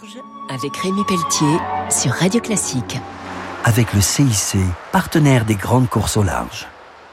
large avec Rémi Pelletier sur Radio Classique. Avec le CIC, partenaire des grandes courses au large.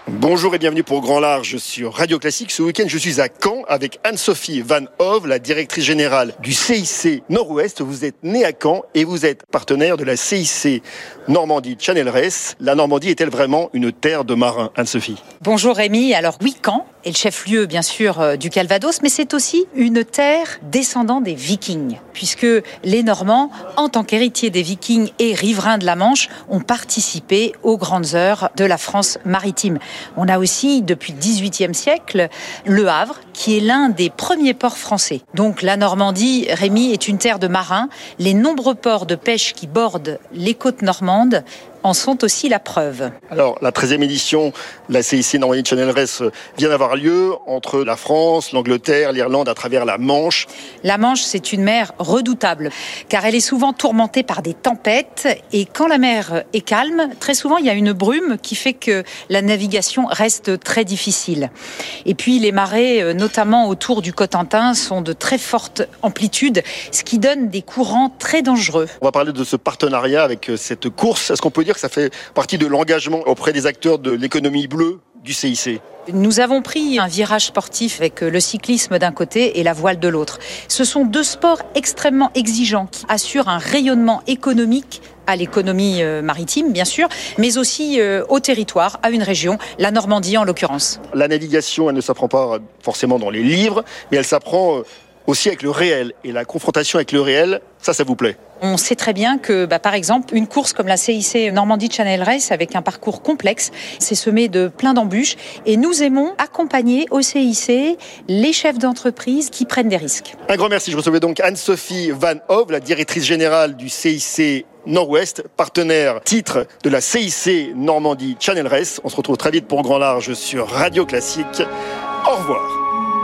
Bonjour et bienvenue pour Grand Large sur Radio Classique. Ce week-end, je suis à Caen avec Anne-Sophie Van Hove, la directrice générale du CIC Nord-Ouest. Vous êtes née à Caen et vous êtes partenaire de la CIC Normandie Channel Race. La Normandie est-elle vraiment une terre de marins, Anne-Sophie? Bonjour Rémi. Alors oui, Caen est le chef-lieu bien sûr euh, du Calvados, mais c'est aussi une terre descendant des Vikings, puisque les Normands, en tant qu'héritiers des Vikings et riverains de la Manche, ont participé aux grandes heures de la France maritime. On a aussi, depuis le XVIIIe siècle, Le Havre, qui est l'un des premiers ports français. Donc la Normandie, Rémi, est une terre de marins. Les nombreux ports de pêche qui bordent les côtes normandes en sont aussi la preuve. Alors, la 13e édition, la CIC Normandie Channel Race vient d'avoir lieu entre la France, l'Angleterre, l'Irlande à travers la Manche. La Manche, c'est une mer redoutable, car elle est souvent tourmentée par des tempêtes, et quand la mer est calme, très souvent il y a une brume qui fait que la navigation reste très difficile. Et puis les marées, euh, notamment autour du Cotentin, sont de très forte amplitude, ce qui donne des courants très dangereux. On va parler de ce partenariat avec euh, cette course. Est-ce qu'on peut dire que ça fait partie de l'engagement auprès des acteurs de l'économie bleue du CIC nous avons pris un virage sportif avec le cyclisme d'un côté et la voile de l'autre. Ce sont deux sports extrêmement exigeants qui assurent un rayonnement économique à l'économie euh, maritime, bien sûr, mais aussi euh, au territoire, à une région, la Normandie en l'occurrence. La navigation, elle ne s'apprend pas forcément dans les livres, mais elle s'apprend euh, aussi avec le réel. Et la confrontation avec le réel, ça, ça vous plaît? On sait très bien que, bah, par exemple, une course comme la CIC Normandie Channel Race, avec un parcours complexe, c'est semé de plein d'embûches. Et nous aimons accompagner au CIC les chefs d'entreprise qui prennent des risques. Un grand merci. Je recevais donc Anne-Sophie Van Hove, la directrice générale du CIC Nord-Ouest, partenaire titre de la CIC Normandie Channel Race. On se retrouve très vite pour Grand Large sur Radio Classique. Au revoir.